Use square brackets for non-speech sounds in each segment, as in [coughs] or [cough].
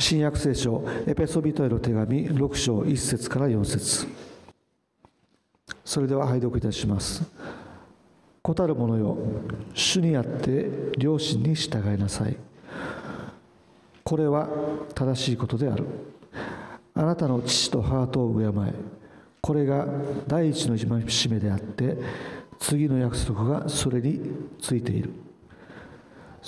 新約聖書エペソビトへの手紙6章1節から4節。それでは拝読いたします「子たる者よ主にあって両親に従いなさい」これは正しいことである。あなたの父と母とを敬え。これが第一の締めであって次の約束がそれについている。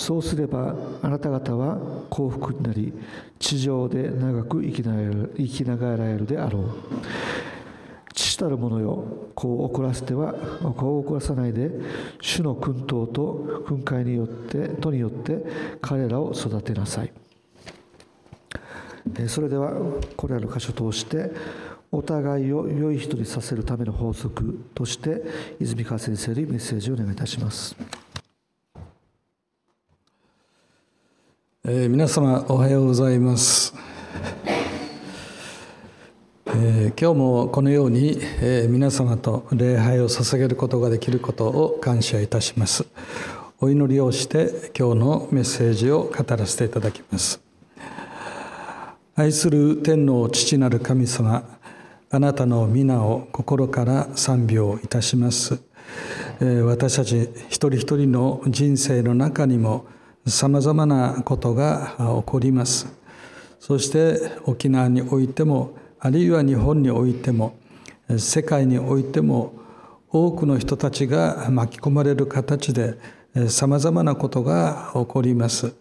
そうすればあなた方は幸福になり地上で長く生きな生きながらえるであろう父たる者よ子を怒らせては子を怒らさないで主の訓導と訓戒によってとによって彼らを育てなさいそれではこれらの箇所を通してお互いを良い人にさせるための法則として泉川先生にメッセージをお願いいたします。えー、皆様おはようございます、えー、今日もこのように、えー、皆様と礼拝を捧げることができることを感謝いたします。お祈りをして今日のメッセージを語らせていただきます。愛する天皇父なる神様あなたの皆を心から賛美をいたします。私たち一人一人の人生の中にもさまざまなことが起こります。そして沖縄においてもあるいは日本においても世界においても多くの人たちが巻き込まれる形でさまざまなことが起こります。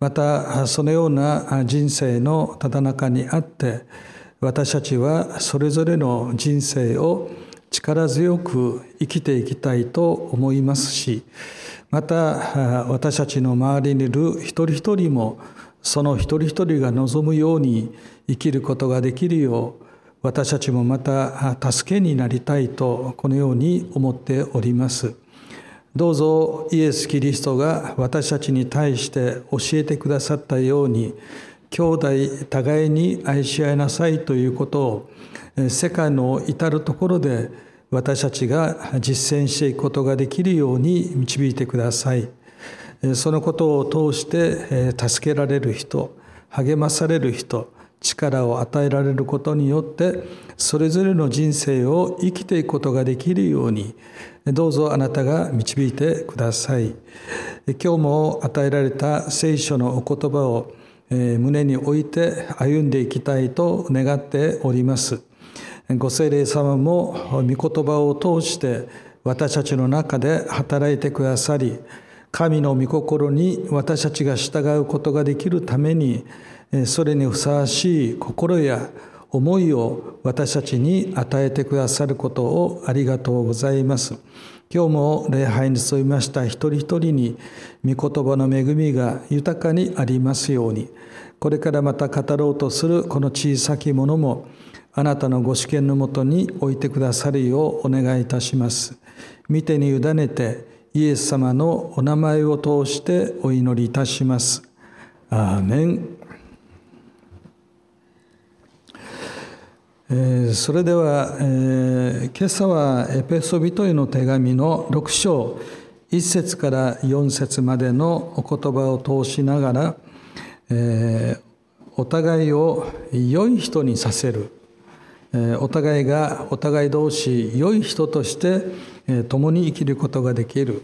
またそのような人生のただ中にあって私たちはそれぞれの人生を力強く生きていきたいと思いますしまた私たちの周りにいる一人一人もその一人一人が望むように生きることができるよう私たちもまた助けになりたいとこのように思っております。どうぞイエス・キリストが私たちに対して教えてくださったように兄弟互いに愛し合いなさいということを世界の至るところで私たちが実践していくことができるように導いてください。そのことを通して助けられる人励まされる人力を与えられることによってそれぞれの人生を生きていくことができるようにどうぞあなたが導いてください。今日も与えられた聖書のお言葉を胸に置いて歩んでいきたいと願っておりますご聖霊様も御言葉を通して私たちの中で働いてくださり神の御心に私たちが従うことができるためにそれにふさわしい心や思いを私たちに与えてくださることをありがとうございます。今日も礼拝に沿いました一人一人に御言葉の恵みが豊かにありますようにこれからまた語ろうとするこの小さきものもあなたのご主権のもとに置いてくださるようお願いいたします。見てに委ねてイエス様のお名前を通してお祈りいたします。アーメン。えー、それでは、えー、今朝はエペソビトへの手紙の6章1節から4節までのお言葉を通しながら、えー、お互いを良い人にさせる。えお互いがお互い同士良い人としてえ共に生きることができる。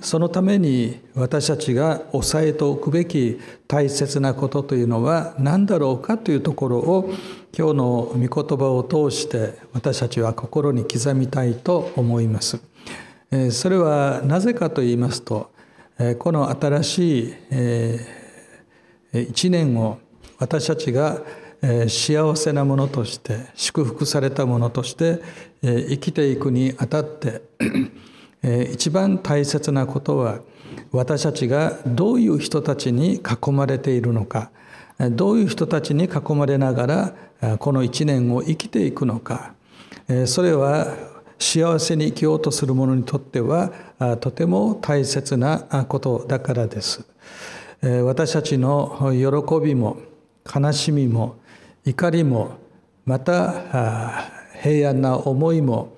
そのために私たちが押さえておくべき大切なことというのは何だろうかというところを今日の御言葉を通して私たちは心に刻みたいと思います。それはなぜかと言いますとこの新しい一年を私たちが幸せなものとして祝福されたものとして生きていくにあたって [coughs] 一番大切なことは私たちがどういう人たちに囲まれているのかどういう人たちに囲まれながらこの一年を生きていくのかそれは幸せに生きようとする者にとってはとても大切なことだからです。私たちの喜びも悲しみも怒りもまた平安な思いも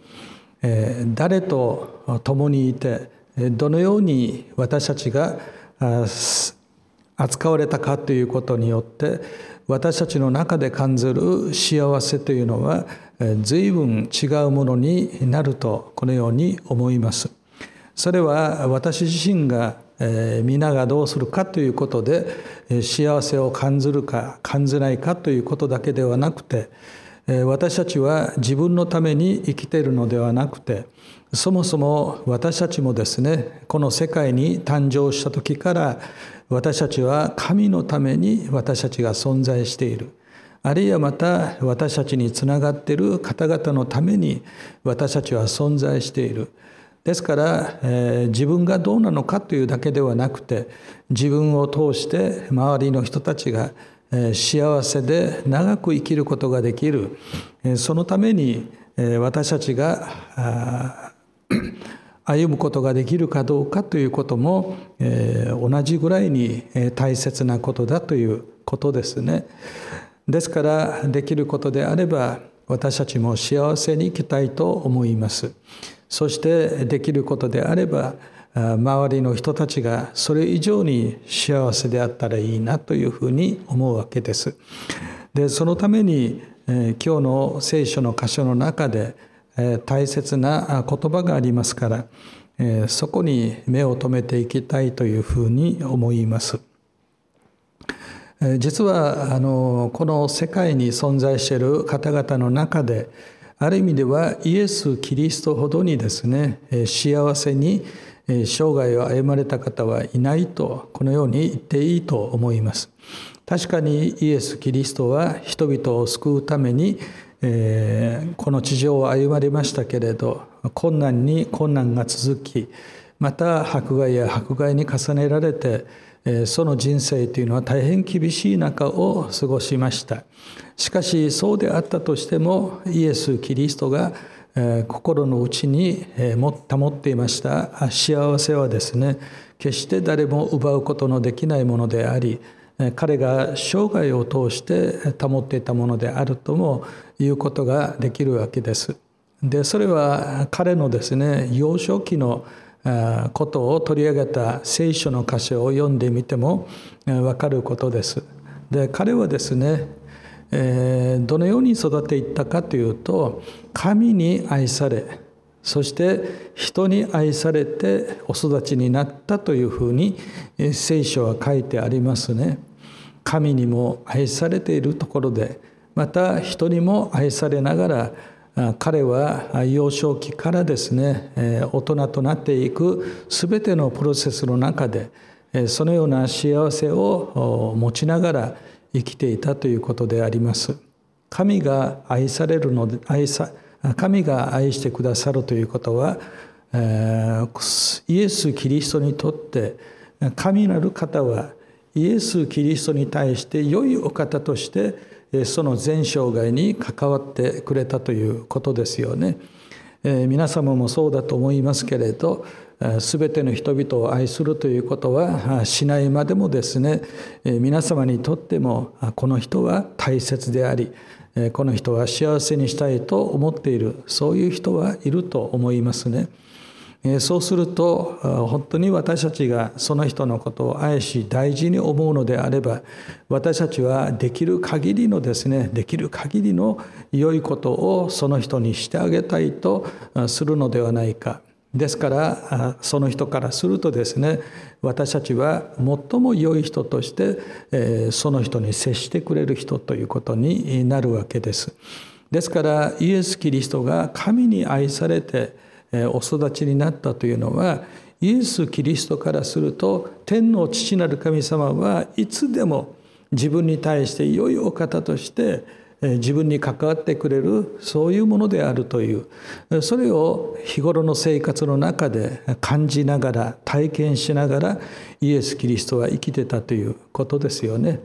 誰と共にいてどのように私たちが扱われたかということによって私たちの中で感じる幸せというのは随分違うものになるとこのように思います。それは私自身が皆がどうするかということで幸せを感じるか感じないかということだけではなくて私たちは自分のために生きているのではなくてそもそも私たちもですねこの世界に誕生した時から私たちは神のために私たちが存在しているあるいはまた私たちにつながっている方々のために私たちは存在している。ですから、えー、自分がどうなのかというだけではなくて自分を通して周りの人たちが、えー、幸せで長く生きることができる、えー、そのために、え私たちが歩むことができるかどうかということも、え同じぐらいに大切なことだということですね。ですからできることであれば私たちも幸せに生きたいと思います。そしてできることであれば周りの人たちがそれ以上に幸せであったらいいなというふうに思うわけです。でそのためにえ今日の聖書の箇所の中で大切な言葉がありますからそこに目を留めていきたいというふうに思います。実はあのこの世界に存在している方々の中である意味ではイエス・キリストほどにですね幸せに生涯を歩まれた方はいないとこのように言っていいと思います確かにイエス・キリストは人々を救うためにこの地上を歩まれましたけれど困難に困難が続きまた迫害や迫害に重ねられてその人生というのは大変厳しい中を過ごしました。しかしそうであったとしてもイエス・キリストが心の内に保っていました。幸せはですね決して誰も奪うことのできないものであり彼が生涯を通して保っていたものであるとも言うことができるわけです。でそれは彼のですね幼少期のことを取り上げた聖書の箇所を読んでみても分かることです。で彼はですね、え、どのように育っていったかというと神に愛されそして人に愛されてお育ちになったというふうに聖書は書いてありますね。神にも愛されているところでまた人にも愛されながら彼は幼少期からですね大人となっていく全てのプロセスの中でそのような幸せを持ちながら生きていたということであります。神が愛されるので愛さ神が愛してくださるということはイエス・キリストにとって神なる方はイエス・キリストに対して良いお方としてその全生涯に関わってくれたということですよね。皆様もそうだと思いますけれど全ての人々を愛するということはしないまでもですね皆様にとってもこの人は大切でありこの人は幸せにしたいと思っているそういう人はいると思いますね。そうすると本当に私たちがその人のことを愛し大事に思うのであれば私たちはできる限りのですねできる限りの良いことをその人にしてあげたいとするのではないかですからその人からするとですね私たちは最も良い人としてその人に接してくれる人ということになるわけです。ですからイエス・キリストが神に愛されてお育ちになったというのはイエス・キリストからすると天の父なる神様はいつでも自分に対して良いお方として自分に関わってくれるそういうものであるというそれを日頃の生活の中で感じながら体験しながらイエス・キリストは生きてたということですよね。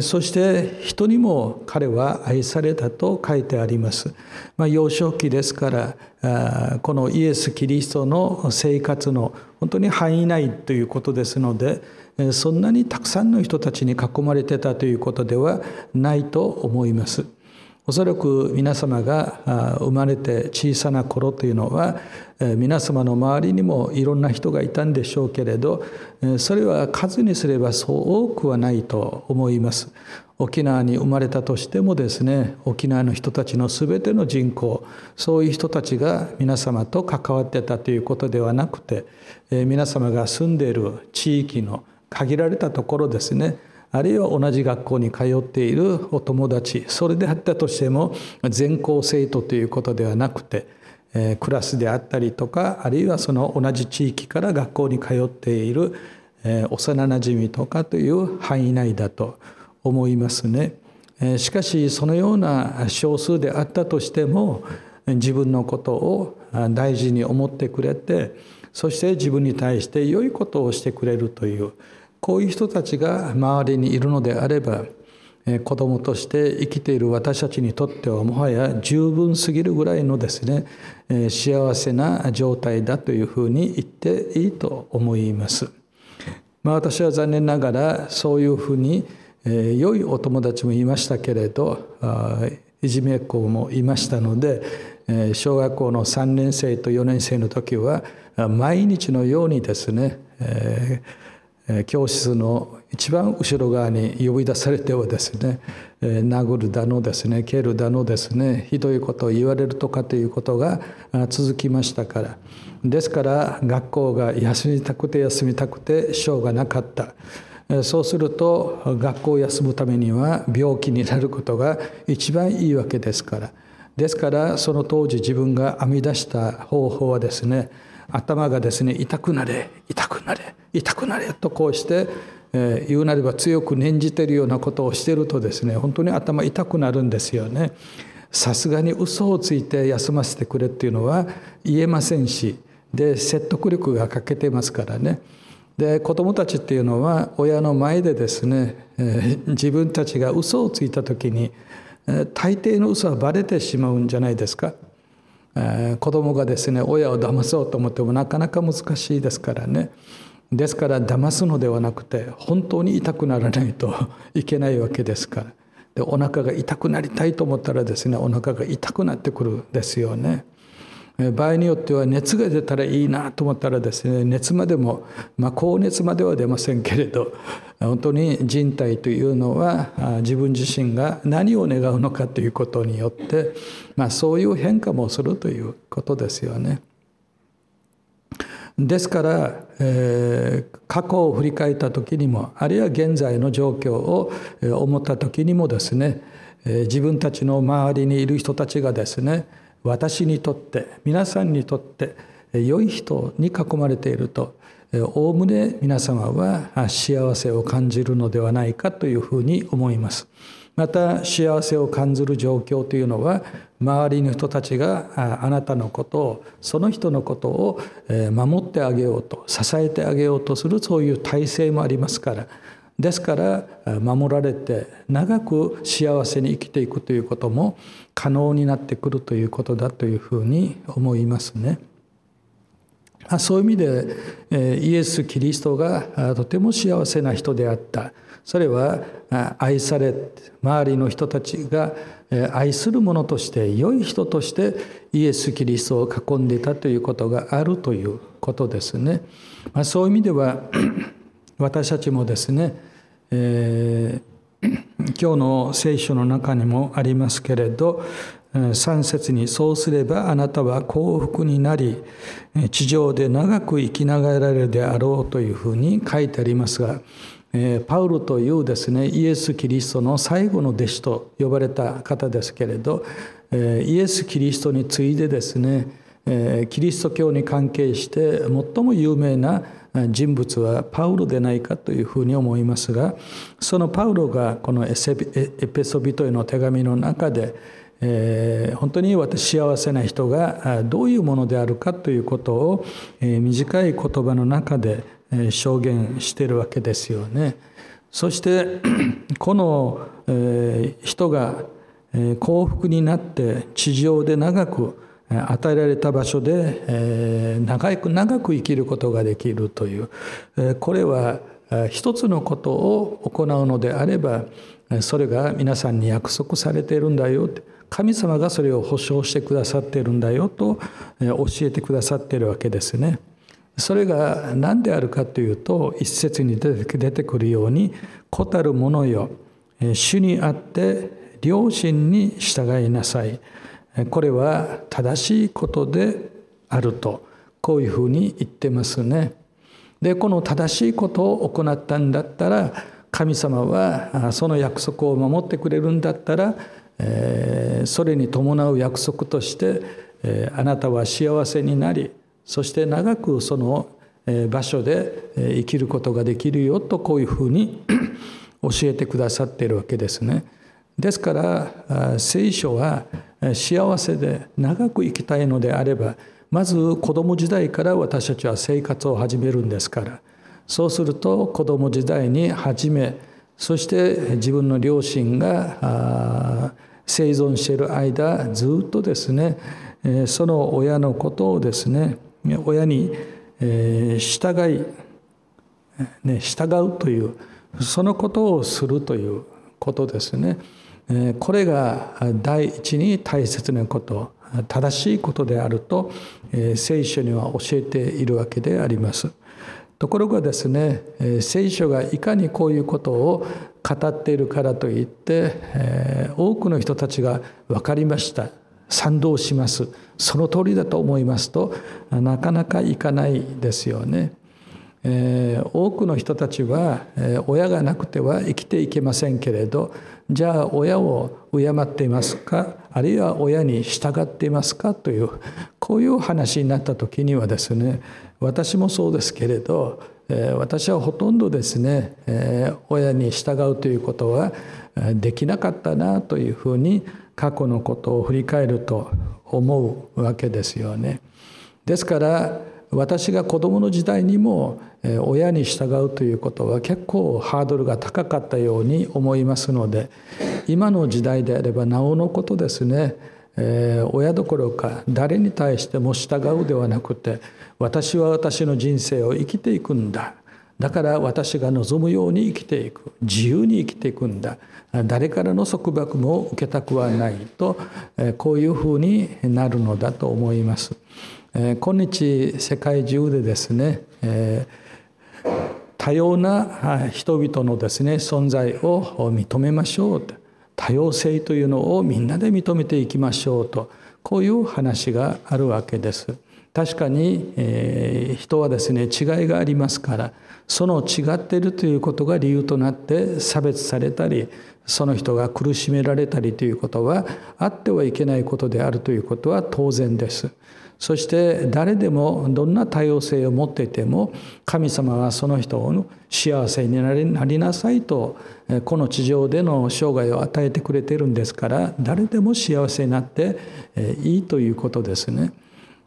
そして人にも彼は愛されたと書いてあります。まあ、幼少期ですからこのイエス・キリストの生活の本当に範囲内ということですのでそんなにたくさんの人たちに囲まれてたということではないと思います。おそらく皆様が生まれて小さな頃というのは皆様の周りにもいろんな人がいたんでしょうけれどそれは数にすればそう多くはないと思います。沖縄に生まれたとしてもですね沖縄の人たちの全ての人口そういう人たちが皆様と関わってたということではなくて皆様が住んでいる地域の限られたところですねあるいは同じ学校に通っているお友達それであったとしても全校生徒ということではなくてクラスであったりとかあるいはその同じ地域から学校に通っている幼なじみとかという範囲内だと思いますね。しかしそのような少数であったとしても自分のことを大事に思ってくれてそして自分に対して良いことをしてくれるというこういう人たちが周りにいるのであれば子供として生きている私たちにとってはもはや十分すぎるぐらいのですね幸せな状態だというふうに言っていいと思います。まあ、私は残念ながらそういうふうに良いお友達もいましたけれどいじめっ子もいましたので小学校の3年生と4年生の時は毎日のようにですね教室の一番後ろ側に呼び出されてはですね殴るだのですね蹴るだのですねひどいことを言われるとかということが続きましたから。ですから学校が休みたくて休みたくてしょうがなかった。そうすると学校を休むためには病気になることが一番いいわけですから。ですからその当時自分が編み出した方法はですね頭がですね痛くなれ痛くなれ痛くなれとこうして、えー、言うなれば強く念じてるようなことをしてるとですね本当に頭痛くなるんですよね。さすがに嘘をついて休ませてくれっていうのは言えませんしで説得力が欠けてますからね。で子どもたちっていうのは親の前でですね、えー、自分たちが嘘をついた時に、えー、大抵の嘘はバレてしまうんじゃないですか。えー、子供がですね親を騙そうと思ってもなかなか難しいですからねですから騙すのではなくて本当に痛くならないといけないわけですからでお腹が痛くなりたいと思ったらですねお腹が痛くなってくるですよね。場合によっては熱が出たらいいなと思ったらですね熱までも、まあ、高熱までは出ませんけれど本当に人体というのは自分自身が何を願うのかということによって、まあ、そういう変化もするということですよね。ですから、えー、過去を振り返った時にもあるいは現在の状況を思った時にもですね自分たちの周りにいる人たちがですね私にとって皆さんにとって良い人に囲まれているとおおむね皆様は幸せを感じるのではないかというふうに思います。また幸せを感じる状況というのは周りの人たちがあなたのことをその人のことを守ってあげようと支えてあげようとするそういう体制もありますからですから守られて長く幸せに生きていくということも可能になってくるということだというふうに思いますね。そういう意味でイエス・キリストがとても幸せな人であったそれは愛され周りの人たちが愛する者として良い人としてイエス・キリストを囲んでいたということがあるということですね。そういう意味では私たちもですね、えー、[coughs] 今日の聖書の中にもありますけれど3節に「そうすればあなたは幸福になり地上で長く生きながられるであろう」というふうに書いてありますがパウロというですねイエス・キリストの最後の弟子と呼ばれた方ですけれどイエス・キリストに次いでですねキリスト教に関係して最も有名な人物はパウロでないかというふうに思いますがそのパウロがこのエペソビトへの手紙の中で、えー、本当に私幸せな人がどういうものであるかということを、えー、短い言葉の中で証言しているわけですよね。そして [clears throat] この人が幸福になって地上で長く与えられた場所で長く長く生きることができるという。これは一つのことを行うのであればそれが皆さんに約束されているんだよ。神様がそれを保証してくださっているんだよと教えてくださっているわけですね。それが何であるかというと一節に出てくるように「子たる者よ主にあって良心に従いなさい」これは正しいことであるとこういうふうに言ってますね。でこの正しいことを行ったんだったら神様はその約束を守ってくれるんだったらそれに伴う約束としてあなたは幸せになりそして長くその場所で生きることができるよとこういうふうに [coughs] 教えてくださっているわけですね。ですから聖書は幸せで長く生きたいのであればまず子供時代から私たちは生活を始めるんですからそうすると子供時代に始めそして自分の両親が生存している間ずっとですねその親のことをですね親に従い、ね、従うというそのことをするということですね。これが第一に大切なこと正しいことであると聖書には教えているわけであります。ところがですね聖書がいかにこういうことを語っているからといって多くの人たちが分かりました賛同しますその通りだと思いますとなかなかいかないですよね。多くの人たちは、親がなくては生きていけませんけれどじゃあ親を敬っていますか？あるいは親に従っていますか？というこういう話になった時にはですね私もそうですけれど、私はほとんどですね、親に従うということはできなかったなというふうに過去のことを振り返ると思うわけですよね。ですから私が子どもの時代にも親に従うということは結構ハードルが高かったように思いますので今の時代であればなおのことですね、え、親どころか誰に対しても従うではなくて私は私の人生を生きていくんだ。だから私が望むように生きていく。自由に生きていくんだ。誰からの束縛も受けたくはないとこういうふうになるのだと思います。え今日世界中でですね多様な人々のですね存在を認めましょうと多様性というのをみんなで認めていきましょうとこういう話があるわけです。確かに、え人はですね違いがありますからその違っているということが理由となって差別されたりその人が苦しめられたりということはあってはいけないことであるということは当然です。そして誰でもどんな多様性を持っていても神様はその人を幸せになりなさいとこの地上での生涯を与えてくれてるんですから誰でも幸せになっていいということですね。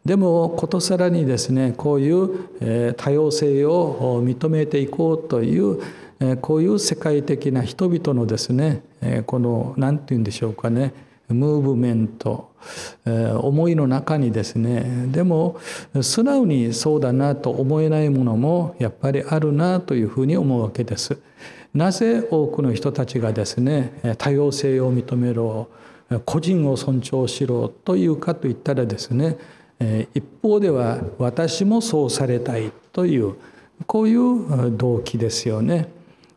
でもことさらにですねこういう多様性を認めていこうというこういう世界的な人々のですねこの何て言うんでしょうかねムーブメントえ思いの中にですねでも素直にそうだなと思えないものもやっぱりあるなというふうに思うわけです。なぜ多くの人たちがですね多様性を認めろ個人を尊重しろというかといったらですね一方では私もそうされたいというこういう動機ですよね。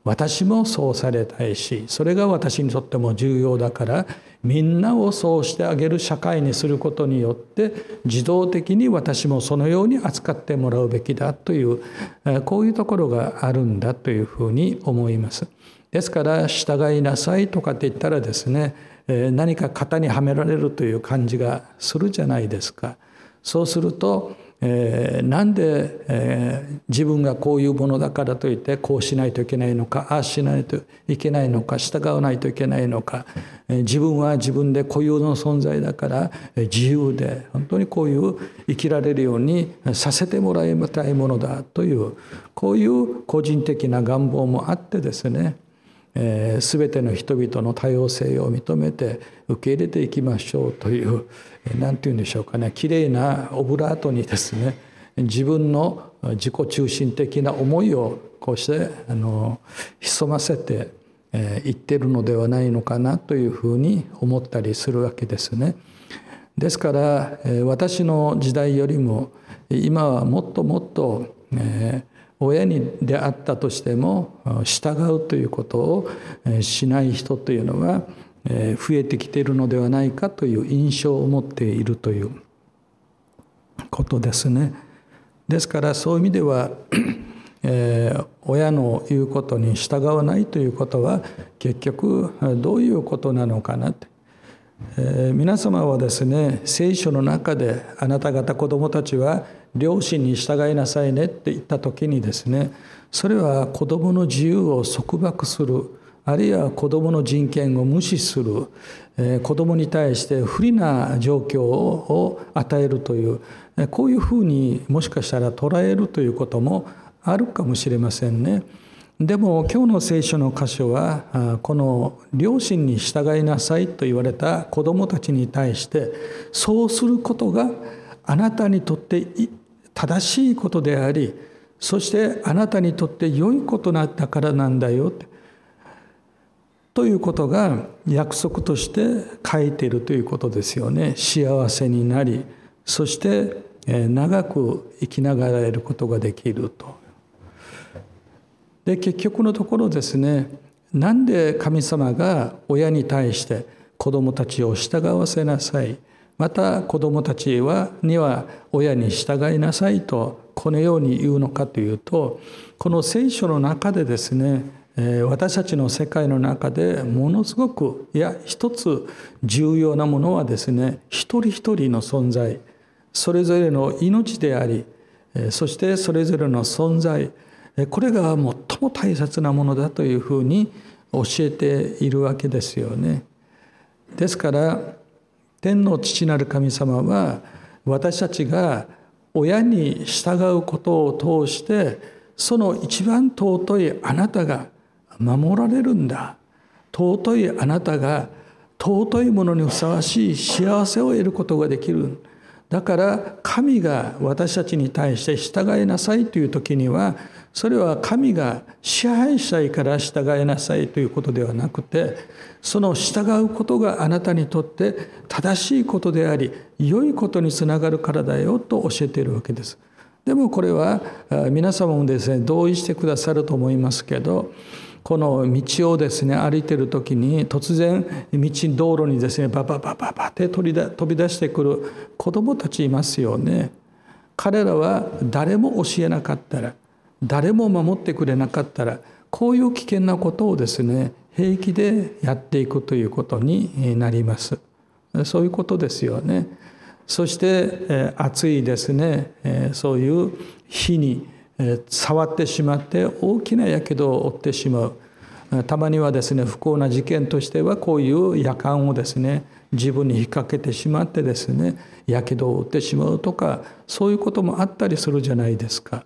私もそうされたいしそれが私にとっても重要だからみんなをそうしてあげる社会にすることによって自動的に私もそのように扱ってもらうべきだというこういうところがあるんだというふうに思います。ですから従いなさいとかって言ったらですね何か型にはめられるという感じがするじゃないですか。そうするとえー、なんで、えー、自分がこういうものだからといってこうしないといけないのかああしないといけないのか従わないといけないのか、えー、自分は自分で固有の存在だから、えー、自由で本当にこういう生きられるようにさせてもらいたいものだというこういう個人的な願望もあってですねえー、全ての人々の多様性を認めて受け入れていきましょうという何て言うんでしょうかねきれいなオブラートにですね自分の自己中心的な思いをこうしてあの潜ませて言ってるのではないのかなというふうに思ったりするわけですね。ですから私の時代よりも今はもっともっとえ親にであったとしても従うということをしない人というのは増えてきているのではないかという印象を持っているということですね。ですからそういう意味では [clears throat] えー、親の言うことに従わないということは結局どういうことなのかなって、えー、皆様はですね聖書の中であなた方子供たちは両親に従いなさいねって言った時にですねそれは子供の自由を束縛するあるいは子供の人権を無視する、えー、子供に対して不利な状況を与えるというこういうふうにもしかしたら捉えるということもあるかもしれませんね。でも今日の聖書の箇所はこの両親に従いなさいと言われた子どもたちに対してそうすることがあなたにとって正しいことでありそしてあなたにとって良いことだったからなんだよってということが約束として書いているということですよね。幸せになりそして長く生きながらえることができると。で結局のところですねなんで神様が親に対して子供たちを従わせなさいまた子供たちはには親に従いなさいとこのように言うのかというとこの聖書の中でですね私たちの世界の中でものすごくいや一つ重要なものはですね一人一人の存在それぞれの命でありそしてそれぞれの存在これが最も大切なものだというふうに教えているわけですよね。ですから天の父なる神様は私たちが親に従うことを通してその一番尊いあなたが守られるんだ尊いあなたが尊いものにふさわしい幸せを得ることができるだから神が私たちに対して従いなさいという時にはそれは神が支配者から従いなさいということではなくてその従うことがあなたにとって正しいことであり良いことにつながるからだよと教えているわけです。でもこれは皆様もですね同意してくださると思いますけどこの道をですね歩いてる時に突然道道路にですねバババババって飛び出してくる子供たちいますよね。彼らは誰も教えなかったら誰も守ってくれなかったらこういう危険なことをですね平気でやっていくということになります。そういうことですよね。そして暑いですね。そういう火に触ってしまって大きなやけどを負ってしまうたまにはですね不幸な事件としてはこういう夜間をですね自分に引っ掛けてしまってですねやけどを負ってしまうとかそういうこともあったりするじゃないですか。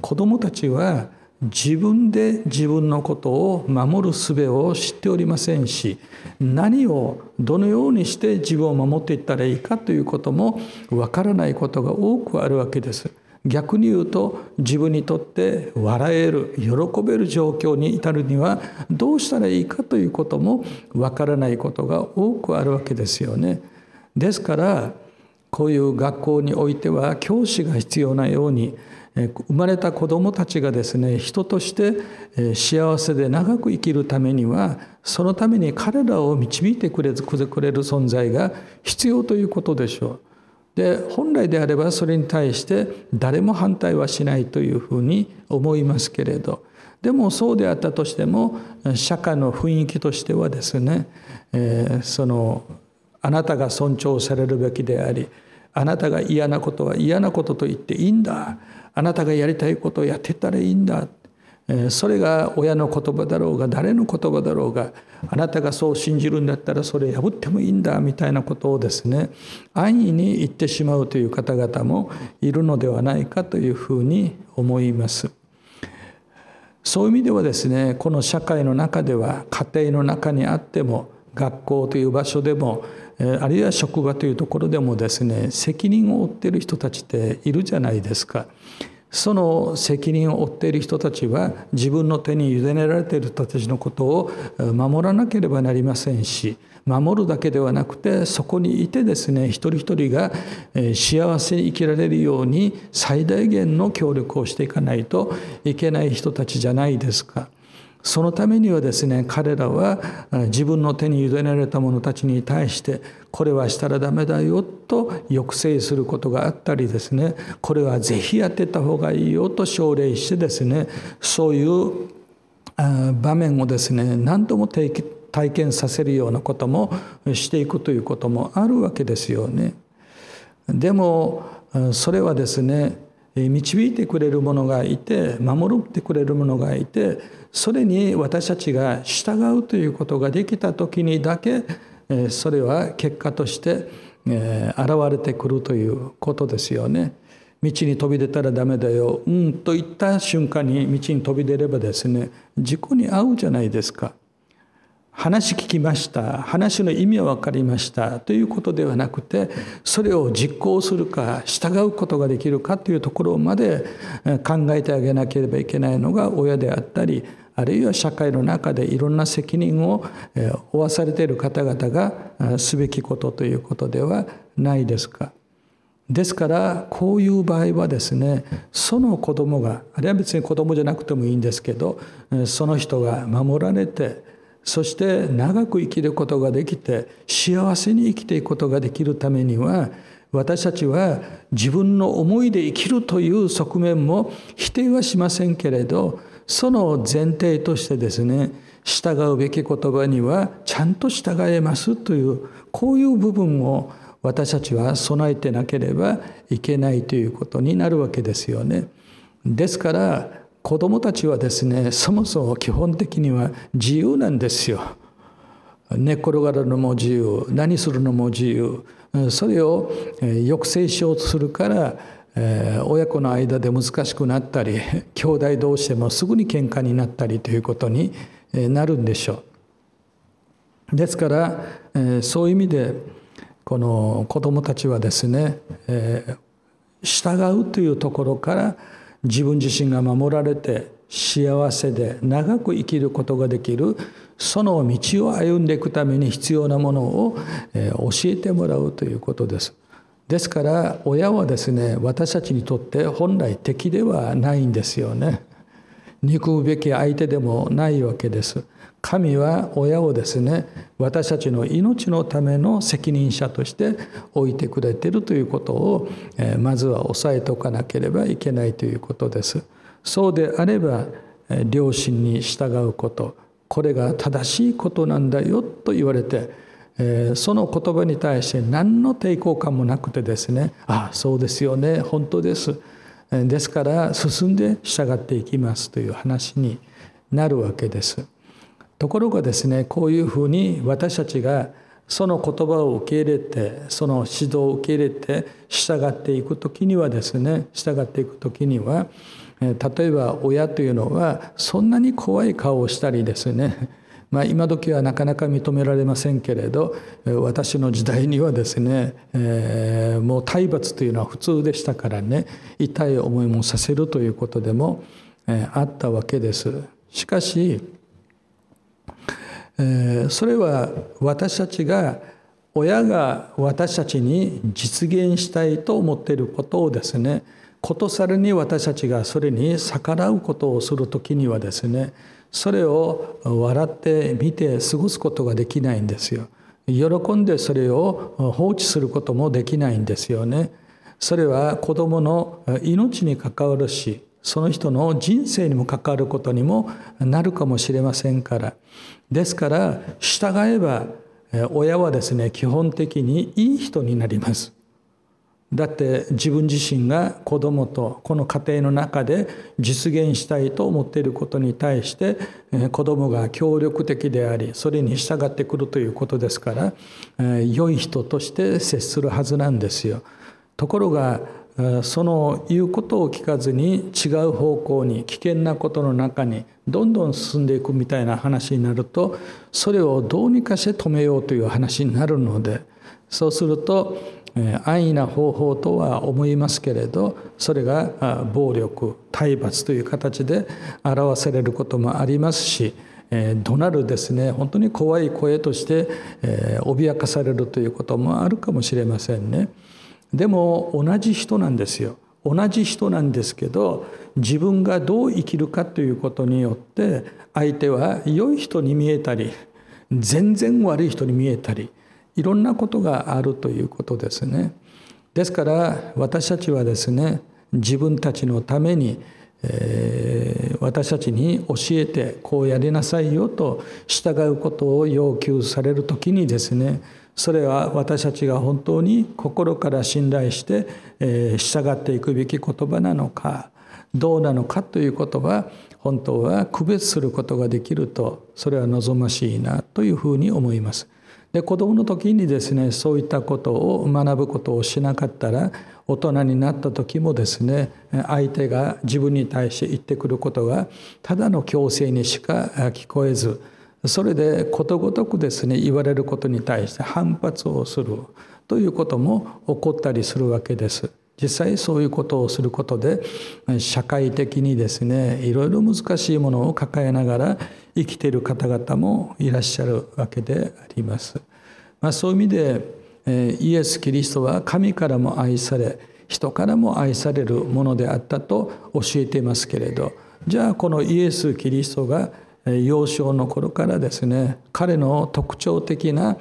子どもたちは自分で自分のことを守る術を知っておりませんし何をどのようにして自分を守っていったらいいかということもわからないことが多くあるわけです。逆に言うと自分にとって笑える喜べる状況に至るにはどうしたらいいかということもわからないことが多くあるわけですよね。ですからこういう学校においては教師が必要なように生まれた子どもたちがですね人として幸せで長く生きるためにはそのために彼らを導いてくれる存在が必要ということでしょう。で本来であればそれに対して誰も反対はしないというふうに思いますけれどでもそうであったとしても社会の雰囲気としてはですね、えー、そのあなたが尊重されるべきでありあなたが嫌なことは嫌なことと言っていいんだあなたがやりたいことをやってたらいいんだそれが親の言葉だろうが誰の言葉だろうがあなたがそう信じるんだったらそれ破ってもいいんだみたいなことをですね安易に言ってしまうという方々もいるのではないかというふうに思います。そういう意味ではですねこの社会の中では家庭の中にあっても学校という場所でもあるいは職場というところでもですね責任を負っている人たちっているじゃないですか。その責任を負っている人たちは自分の手に委ねられている人たちのことを守らなければなりませんし守るだけではなくてそこにいてですね一人一人が幸せに生きられるように最大限の協力をしていかないといけない人たちじゃないですか。そのためにはですね彼らは自分の手に委ねられた者たちに対してこれはしたらダメだよと抑制することがあったりですねこれはぜひやってた方がいいよと奨励してですねそういう場面をですね何度も体験させるようなこともしていくということもあるわけですよね。でもそれはですね導いてくれるものがいて守ってくれるものがいてそれに私たちが従うということができた時にだけそれは結果として現れてくるということですよね。道に飛び出たらダメだようんと言った瞬間に道に飛び出ればですね事故に遭うじゃないですか。話聞きました話の意味は分かりましたということではなくてそれを実行するか従うことができるかというところまで考えてあげなければいけないのが親であったりあるいは社会の中でいろんな責任を負わされている方々がすべきことということではないですか。ですからこういう場合はですねその子供があるいは別に子供じゃなくてもいいんですけどその人が守られてそして長く生きることができて幸せに生きていくことができるためには私たちは自分の思いで生きるという側面も否定はしませんけれどその前提としてですね従うべき言葉にはちゃんと従えますというこういう部分を私たちは備えてなければいけないということになるわけですよね。ですから子どもたちはですねそもそも基本的には自由なんですよ。寝っ転がるのも自由何するのも自由それを抑制しようとするから親子の間で難しくなったり [laughs] 兄弟同士でもすぐに喧嘩になったりということになるんでしょう。ですからそういう意味でこの子どもたちはですね従うというところから自分自身が守られて幸せで長く生きることができるその道を歩んでいくために必要なものを教えてもらうということです。ですから親はですね私たちにとって本来敵ではないんですよね。憎むべき相手でもないわけです。神は親をですね私たちの命のための責任者として置いてくれているということをまずは押さえておかなければいけないということです。そうであれば両親に従うことこれが正しいことなんだよと言われてその言葉に対して何の抵抗感もなくてですねああそうですよね本当ですですから進んで従っていきますという話になるわけです。ところがですねこういうふうに私たちがその言葉を受け入れてその指導を受け入れて従っていく時にはですね従っていく時には例えば親というのはそんなに怖い顔をしたりですねまあ、今時はなかなか認められませんけれど私の時代にはですね、えー、もう体罰というのは普通でしたからね痛い思いもさせるということでも、えー、あったわけです。しかしそれは私たちが親が私たちに実現したいと思っていることをですねことさらに私たちがそれに逆らうことをする時にはですねそれを笑って見て過ごすことができないんですよ。喜んでそれを放置することもできないんですよね。それは子どもの命に関わるしその人の人生にも関わることにもなるかもしれませんからですから従えば親はですね基本的にいい人になりますだって自分自身が子供とこの家庭の中で実現したいと思っていることに対して子供が協力的でありそれに従ってくるということですから良い人として接するはずなんですよ。ところがその言うことを聞かずに違う方向に危険なことの中にどんどん進んでいくみたいな話になるとそれをどうにかして止めようという話になるのでそうすると安易な方法とは思いますけれどそれが暴力体罰という形で表されることもありますし怒鳴るですね本当に怖い声として脅かされるということもあるかもしれませんね。でも同じ人なんですよ。同じ人なんですけど自分がどう生きるかということによって相手は良い人に見えたり全然悪い人に見えたりいろんなことがあるということですね。ですから私たちはですね自分たちのために、えー、私たちに教えてこうやりなさいよと従うことを要求される時にですねそれは私たちが本当に心から信頼して、えー、従っていくべき言葉なのかどうなのかということは本当は区別することができるとそれは望ましいなというふうに思います。で子どもの時にですねそういったことを学ぶことをしなかったら大人になった時もですね相手が自分に対して言ってくることがただの強制にしか聞こえずそれでことごとくですね言われることに対して反発をするということも起こったりするわけです。実際そういうことをすることで社会的にですねいろいろ難しいものを抱えながら生きている方々もいらっしゃるわけであります。まあ、そういう意味でイエス・キリストは神からも愛され人からも愛されるものであったと教えていますけれどじゃあこのイエス・キリストが幼少の頃からですね彼の特徴的な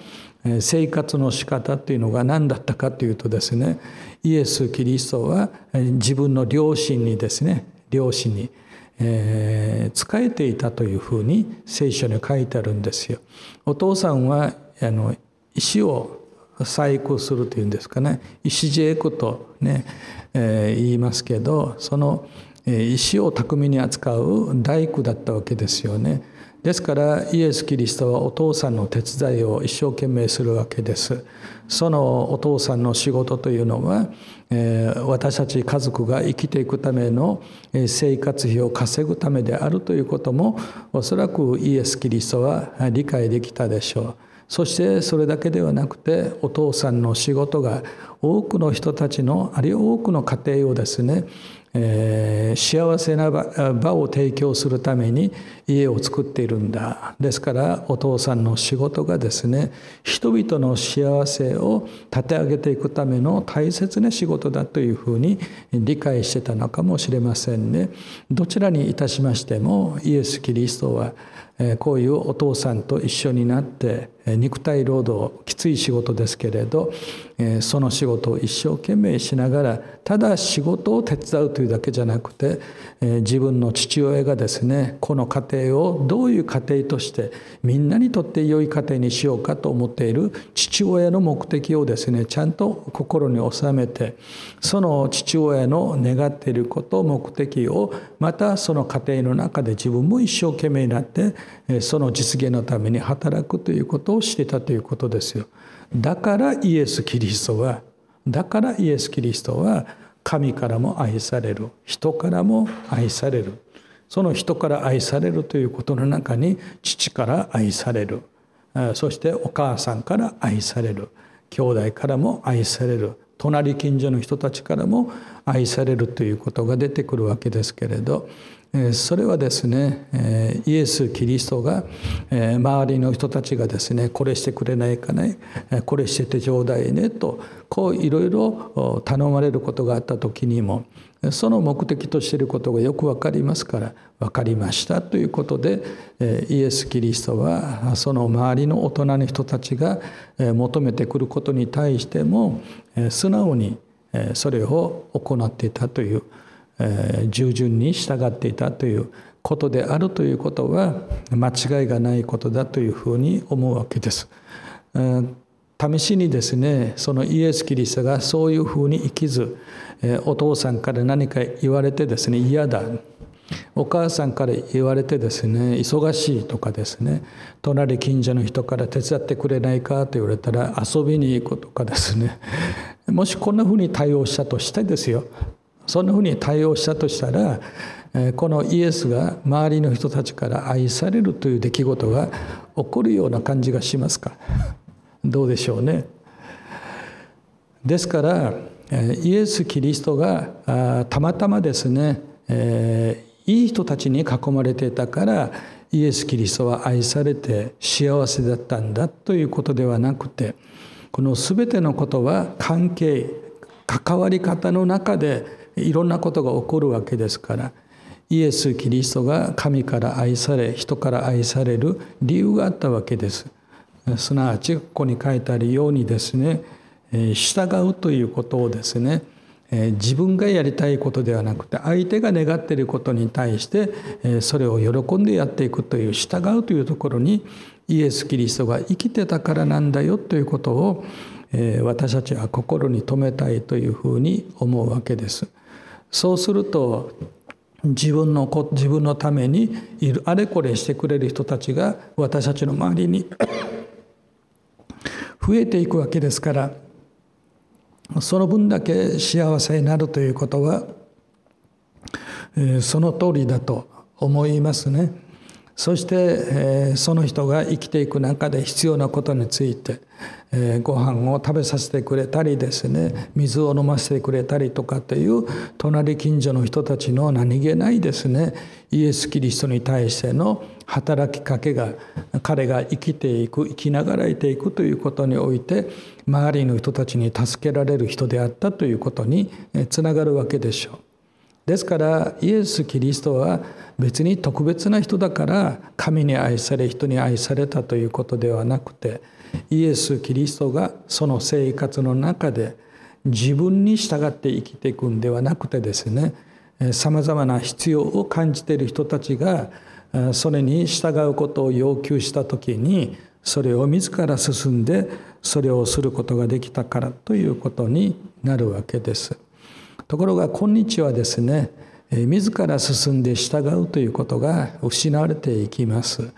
生活の仕方というのが何だったかというとですねイエス・キリストは自分の両親にですね両親にえー、仕えていたというふうに聖書に書いてあるんですよ。お父さんはあの石を細工するというんですかね石ジェイクとね、えー、言いますけどその石を巧みに扱う大工だったわけですよね。ですからイエス・キリストはお父さんの手伝いを一生懸命するわけです。そのお父さんの仕事というのは、私たち家族が生きていくための生活費を稼ぐためであるということもおそらくイエス・キリストは理解できたでしょう。そしてそれだけではなくてお父さんの仕事が多くの人たちのあるいは多くの家庭をですねえー、幸せな場を提供するために家を作っているんだですからお父さんの仕事がですね人々の幸せを立て上げていくための大切な仕事だというふうに理解してたのかもしれませんね。どちらにいたしましてもイエス・キリストはこういうお父さんと一緒になって肉体労働きつい仕事ですけれどその仕事を一生懸命しながらただ仕事を手伝うというだけじゃなくて自分の父親がですねこの家庭をどういう家庭としてみんなにとって良い家庭にしようかと思っている父親の目的をですねちゃんと心に収めてその父親の願っていること目的をまたその家庭の中で自分も一生懸命になってその実現のために働くということをしてたということですよ。だからイエス・キリストはだからイエス・キリストは神からも愛される。人からも愛される。その人から愛されるということの中に父から愛される。そしてお母さんから愛される。兄弟からも愛される。隣近所の人たちからも愛されるということが出てくるわけですけれど。それはですねイエス・キリストが周りの人たちがですねこれしてくれないかねこれしててちょうだいねとこういろいろ頼まれることがあった時にもその目的としていることがよく分かりますから分かりましたということでイエス・キリストはその周りの大人の人たちが求めてくることに対しても素直にそれを行っていたという従順に従っていたということであるということは間違いがないことだというふうに思うわけです。試しにですねそのイエス・キリストがそういうふうに生きずお父さんから何か言われてですね嫌だお母さんから言われてですね忙しいとかですね隣近所の人から手伝ってくれないかと言われたら遊びに行くとかですねもしこんなふうに対応したとしてですよそんなふうに対応したとしたらこのイエスが周りの人たちから愛されるという出来事が起こるような感じがしますか？どうでしょうね。ですからイエス・キリストがたまたまですね、えー、いい人たちに囲まれていたからイエス・キリストは愛されて幸せだったんだということではなくてこの全てのことは関係関わり方の中でいろんなことが起こるわけですからイエス・キリストが神から愛され人から愛される理由があったわけです。すなわちここに書いてあるようにですね従うということをですね自分がやりたいことではなくて相手が願っていることに対してそれを喜んでやっていくという従うというところにイエス・キリストが生きてたからなんだよということを私たちは心に留めたいというふうに思うわけです。そうすると自分の自分のためにいるあれこれしてくれる人たちが私たちの周りに [coughs] 増えていくわけですからその分だけ幸せになるということはえその通りだと思いますね。そしてその人が生きていく中で必要なことについてご飯を食べさせてくれたりですね水を飲ませてくれたりとかっていう隣近所の人たちの何気ないですねイエス・キリストに対しての働きかけが彼が生きていく生きながらえていくということにおいて周りの人たちに助けられる人であったということにつながるわけでしょう。ですからイエス・キリストは別に特別な人だから神に愛され人に愛されたということではなくてイエス・キリストがその生活の中で自分に従って生きていくんではなくてですねさまざまな必要を感じている人たちがそれに従うことを要求した時にそれを自ら進んでそれをすることができたからということになるわけです。ところが今日はですね自ら進んで従うということが失われていきます。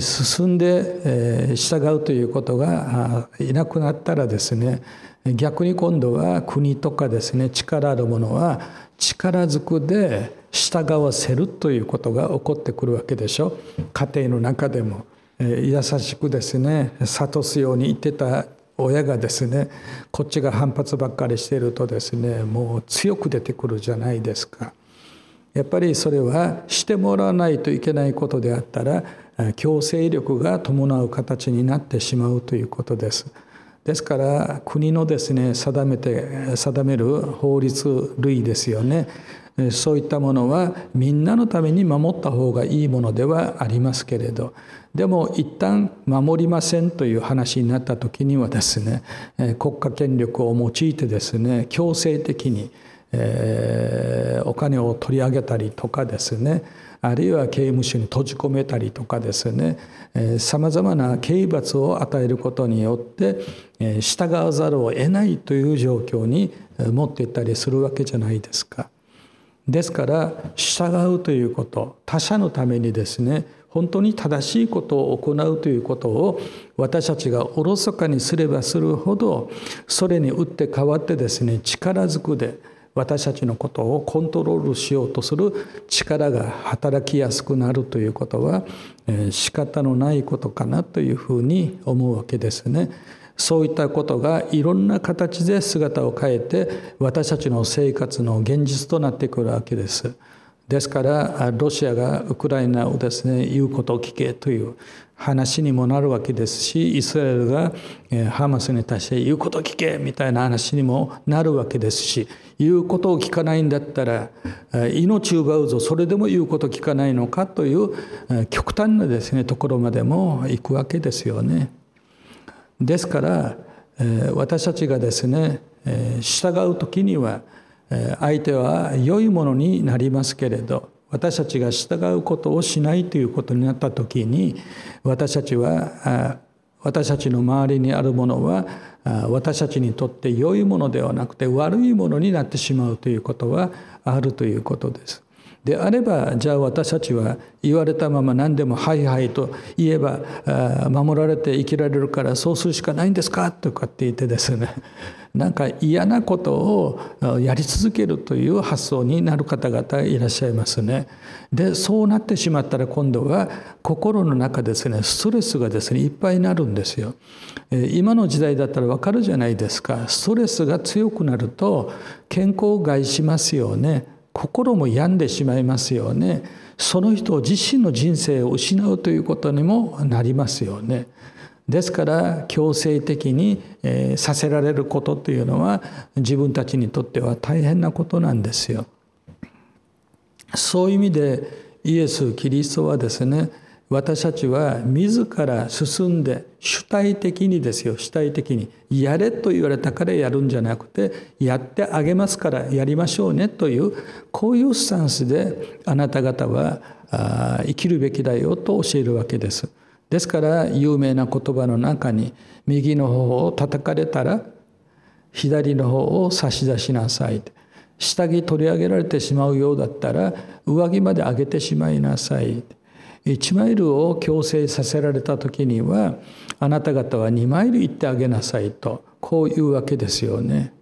進んで従うということがいなくなったらですね逆に今度は国とかですね力あるものは力ずくで従わせるということが起こってくるわけでしょ家庭の中でも優しくですね諭すように言ってた親がですねこっちが反発ばっかりしているとですねもう強く出てくるじゃないですか。やっぱりそれはしてもらわないといけないことであったら強制力が伴う形になってしまうということです。ですから国のですね定めて定める法律類ですよねそういったものはみんなのために守った方がいいものではありますけれどでも一旦守りませんという話になった時にはですね国家権力を用いてですね強制的に、お金を取り上げたりとかですねあるいは刑務所に閉じ込めたりとかですねさまざまな刑罰を与えることによって従わざるを得ないという状況に持っていったりするわけじゃないですか。ですから従うということ他者のためにですね本当に正しいことを行うということを私たちがおろそかにすればするほどそれに打って変わってですね力ずくで私たちのことをコントロールしようとする力が働きやすくなるということは仕方のないことかなというふうに思うわけですね。そういったことがいろんな形で姿を変えて私たちの生活の現実となってくるわけです。ですからロシアがウクライナをですね言うことを聞けという話にもなるわけですしイスラエルがハマスに対して言うことを聞けみたいな話にもなるわけですし言うことを聞かないんだったら命を奪うぞそれでも言うことを聞かないのかという極端なですねところまでも行くわけですよね。ですから私たちがですね従う時には相手は良いものになりますけれど私たちが従うことをしないということになった時に私たちは私たちの周りにあるものは私たちにとって良いものではなくて悪いものになってしまうということはあるということです。であればじゃあ私たちは言われたまま何でも「はいはい」と言えば守られて生きられるからそうするしかないんですか？とかって言ってですね [laughs] なんか嫌なことをやり続けるという発想になる方々いらっしゃいますね。でそうなってしまったら今度は心の中ですねストレスがですねいっぱいになるんですよ。今の時代だったらわかるじゃないですかストレスが強くなると健康を害しますよね。心も病んでしまいますよね。その人自身の人生を失うということにもなりますよね。ですから強制的にさせられることというのは自分たちにとっては大変なことなんですよ。そういう意味でイエス・キリストはですね私たちは自ら進んで主体的にですよ主体的にやれと言われたからやるんじゃなくてやってあげますからやりましょうねというこういうスタンスであなた方は生きるべきだよと教えるわけです。ですから有名な言葉の中に右の方を叩かれたら左の方を差し出しなさい下着取り上げられてしまうようだったら上着まで上げてしまいなさい1マイルを強制させられた時にはあなた方は2マイル行ってあげなさいとこういうわけですよね。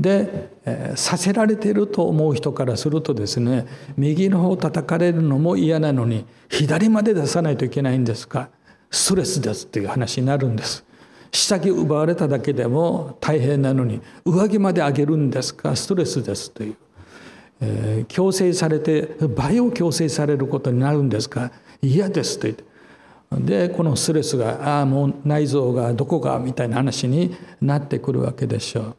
で、させられてると思う人からするとですね右の方を叩かれるのも嫌なのに左まで出さないといけないんですかストレスですっていう話になるんです。下着奪われただけでも大変なのに上着まで上げるんですかストレスですという、えー、強制されて倍を強制されることになるんですか嫌ですと言って。でこのストレスがああもう内臓がどこかみたいな話になってくるわけでしょう。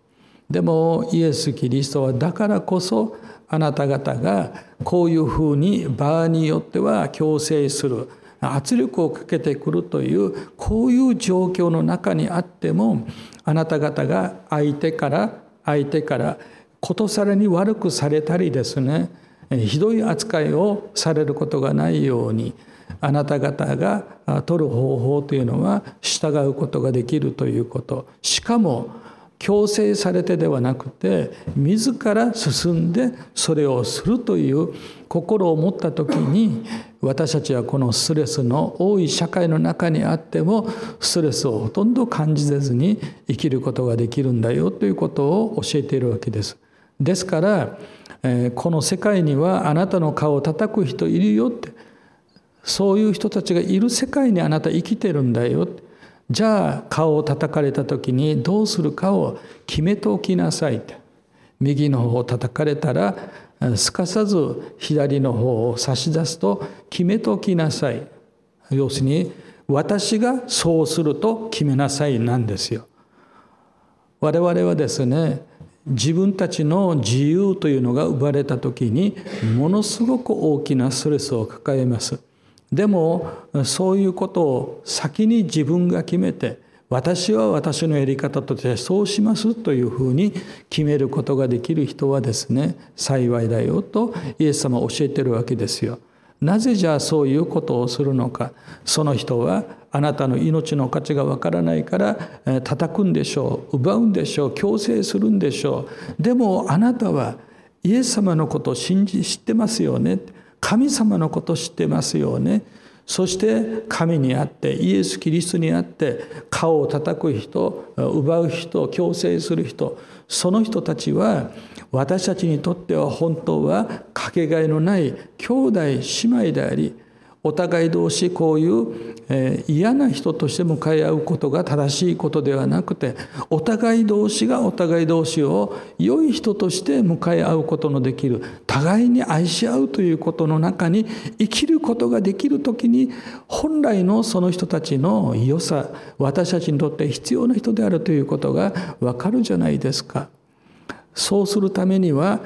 でもイエス・キリストはだからこそあなた方がこういうふうに場合によっては強制する圧力をかけてくるというこういう状況の中にあってもあなた方が相手から相手からことさらに悪くされたりですねひどい扱いをされることがないようにあなた方が取る方法というのは従うことができるということしかも強制されてではなくて自ら進んでそれをするという心を持った時に私たちはこのストレスの多い社会の中にあってもストレスをほとんど感じずに生きることができるんだよということを教えているわけです。ですからこの世界にはあなたの顔を叩く人いるよってそういう人たちがいる世界にあなた生きてるんだよ。じゃあ顔を叩かれた時にどうするかを決めておきなさい。右の方を叩かれたらすかさず左の方を差し出すと決めておきなさい。要するに私がそうすると決めなさいなんですよ。我々はですね自分たちの自由というのが奪われた時にものすごく大きなストレスを抱えます。でもそういうことを先に自分が決めて私は私のやり方としてそうしますというふうに決めることができる人はですね幸いだよとイエス様は教えてるわけですよ。なぜじゃあそういうことをするのか。その人はあなたの命の価値がわからないから叩くんでしょう奪うんでしょう強制するんでしょう。でもあなたはイエス様のことを信じ知ってますよね。神様のこと知ってますよね。そして神にあってイエス・キリストにあって顔を叩く人奪う人強制する人その人たちは私たちにとっては本当はかけがえのない兄弟姉妹でありお互い同士こういう、嫌な人として向かい合うことが正しいことではなくてお互い同士がお互い同士を良い人として向かい合うことのできる互いに愛し合うということの中に生きることができる時に本来のその人たちの良さ私たちにとって必要な人であるということがわかるじゃないですか。そうするためには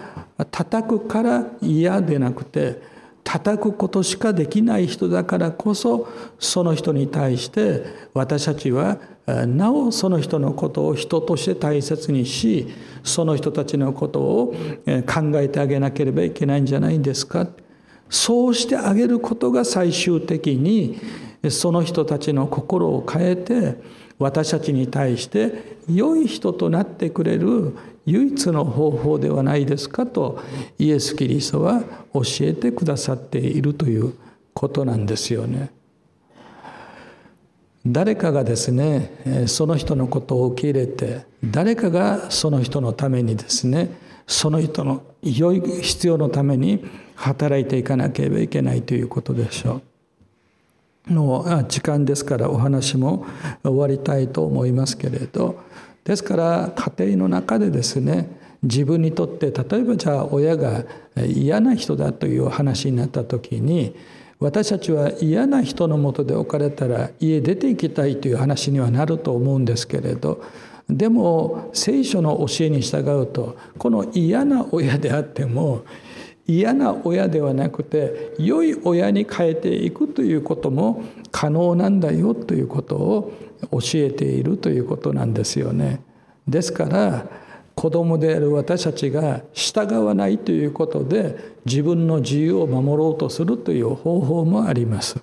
叩くから嫌でなくて叩くことしかできない人だからこそその人に対して私たちはなおその人のことを人として大切にしその人たちのことを考えてあげなければいけないんじゃないんですか。そうしてあげることが最終的にその人たちの心を変えて私たちに対して良い人となってくれる唯一の方法ではないですかとイエス・キリストは教えてくださっているということなんですよね。誰かがですねその人のことを受け入れて誰かがその人のためにですねその人の良い必要のために働いていかなければいけないということでしょう。の時間ですからお話も終わりたいと思いますけれどですから家庭の中でですね自分にとって例えばじゃあ親が嫌な人だという話になった時に私たちは嫌な人のもとで置かれたら家出て行きたいという話にはなると思うんですけれどでも聖書の教えに従うとこの嫌な親であっても嫌な親ではなくて良い親に変えていくということも可能なんだよということを教えているということなんですよね。ですから子供である私たちが従わないということで自分の自由を守ろうとするという方法もあります。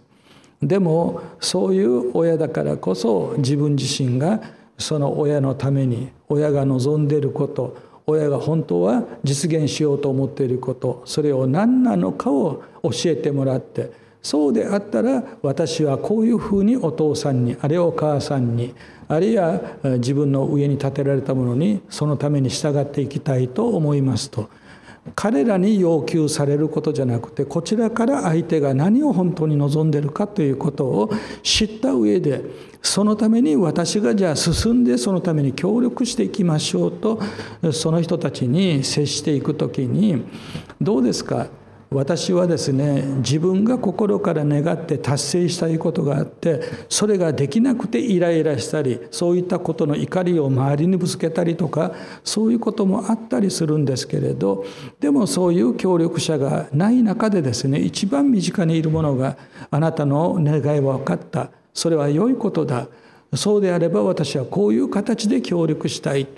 でもそういう親だからこそ自分自身がその親のために親が望んでいること親が本当は実現しようと思っていることそれを何なのかを教えてもらってそうであったら私はこういうふうにお父さんにあるいはお母さんにあるいは自分の上に立てられたものにそのために従っていきたいと思いますと。彼らに要求されることじゃなくてこちらから相手が何を本当に望んでいるかということを知った上でそのために私がじゃあ進んでそのために協力していきましょうとその人たちに接していく時にどうですか？私はですね自分が心から願って達成したいことがあってそれができなくてイライラしたりそういったことの怒りを周りにぶつけたりとかそういうこともあったりするんですけれどでもそういう協力者がない中でですね一番身近にいるものがあなたの願いは分かった。それは良いことだ。そうであれば私はこういう形で協力したい。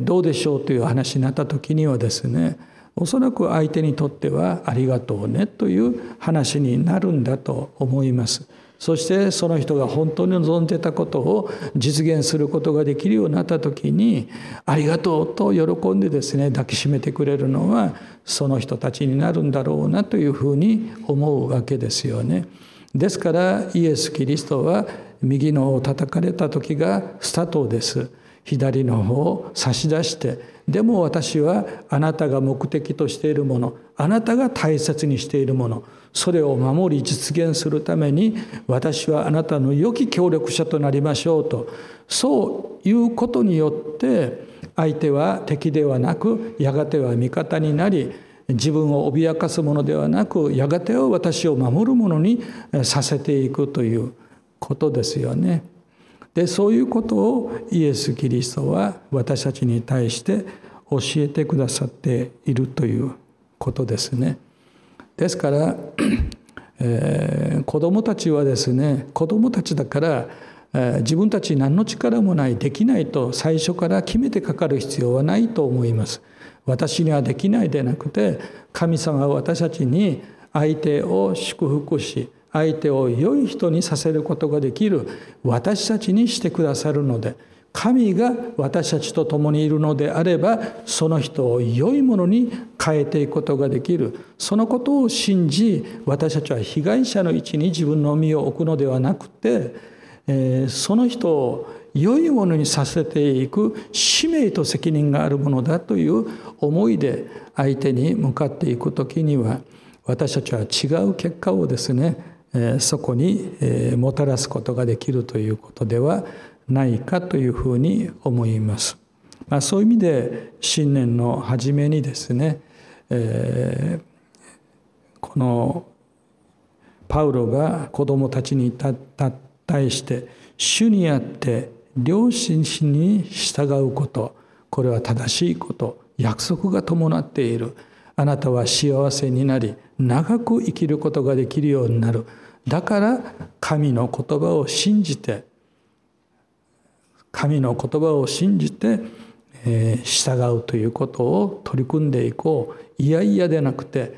どうでしょうという話になった時にはですねおそらく相手にとってはありがとうねという話になるんだと思います。そしてその人が本当に望んでたことを実現することができるようになった時に「ありがとう」と喜んでですね抱きしめてくれるのはその人たちになるんだろうなというふうに思うわけですよね。ですからイエス・キリストは右の方を叩かれた時がスタートです。左の方を差し出してでも私はあなたが目的としているものあなたが大切にしているものそれを守り実現するために私はあなたの良き協力者となりましょうとそういうことによって相手は敵ではなくやがては味方になり自分を脅かすものではなくやがては私を守るものにさせていくということですよね。でそういうことをイエス・キリストは私たちに対して教えてくださっているということですね。ですから、えー、子どもたちはですね子どもたちだから、えー、自分たち何の力もないできないと最初から決めてかかる必要はないと思います。私にはできないでなくて神様は私たちに相手を祝福し相手を良い人にさせることができる私たちにしてくださるので神が私たちと共にいるのであればその人を良いものに変えていくことができる。そのことを信じ私たちは被害者の位置に自分の身を置くのではなくて、えー、その人を良いものにさせていく使命と責任があるものだという思いで相手に向かっていく時には私たちは違う結果をですねそこにもたらすことができるということではないかというふうに思います。まあ、そういう意味で新年の初めにですね、えー、このパウロが子供たちに対して主にあって両親に従うことこれは正しいこと約束が伴っているあなたは幸せになり長く生きることができるようになるだから神の言葉を信じて神の言葉を信じて、え従うということを取り組んでいこう。いやいやでなくて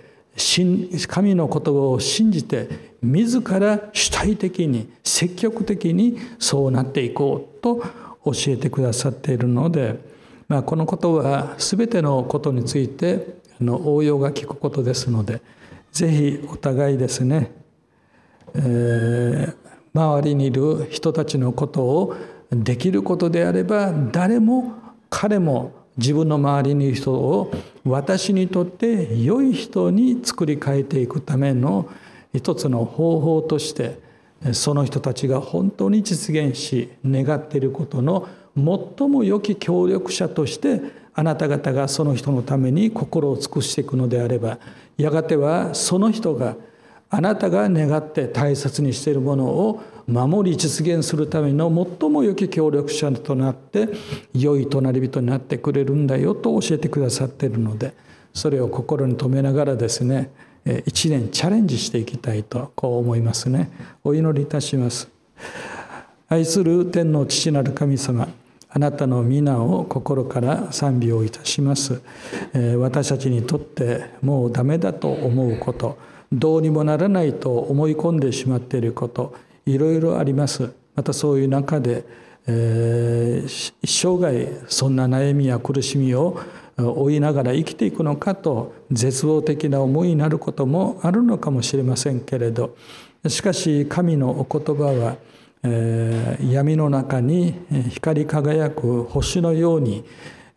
神の言葉を信じて自ら主体的に積極的にそうなっていこうと教えてくださっているので、まあ、このことは全てのことについての応用が利くことですのでぜひお互いですね、え、周りにいる人たちのことをできることであれば誰も彼も自分の周りにいる人を私にとって良い人に作り変えていくための一つの方法としてその人たちが本当に実現し願っていることの最も良き協力者としてあなた方がその人のために心を尽くしていくのであればやがてはその人があなたが願って大切にしているものを守り実現するための最も良き協力者となって良い隣人になってくれるんだよと教えてくださっているのでそれを心に留めながらですね一年チャレンジしていきたいとこう思いますね。お祈りいたします。愛する天の父なる神様あなたの皆を心から賛美をいたします。私たちにとってもうダメだと思うことどうにもならないと思い込んでしまっていることいろいろあります。またそういう中で、えー、生涯そんな悩みや苦しみを追いながら生きていくのかと絶望的な思いになることもあるのかもしれませんけれどしかし神のお言葉は、えー、闇の中に光り輝く星のように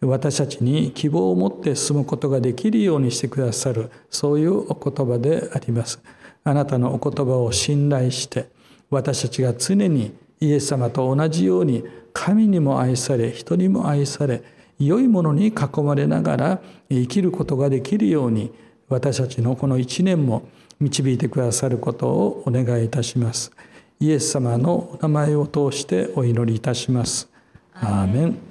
私たちに希望を持って進むことができるようにしてくださるそういうお言葉であります。あなたのお言葉を信頼して私たちが常にイエス様と同じように神にも愛され人にも愛され良いものに囲まれながら生きることができるように私たちのこの一年も導いてくださることをお願いいたします。イエス様のお名前を通してお祈りいたします。アーメン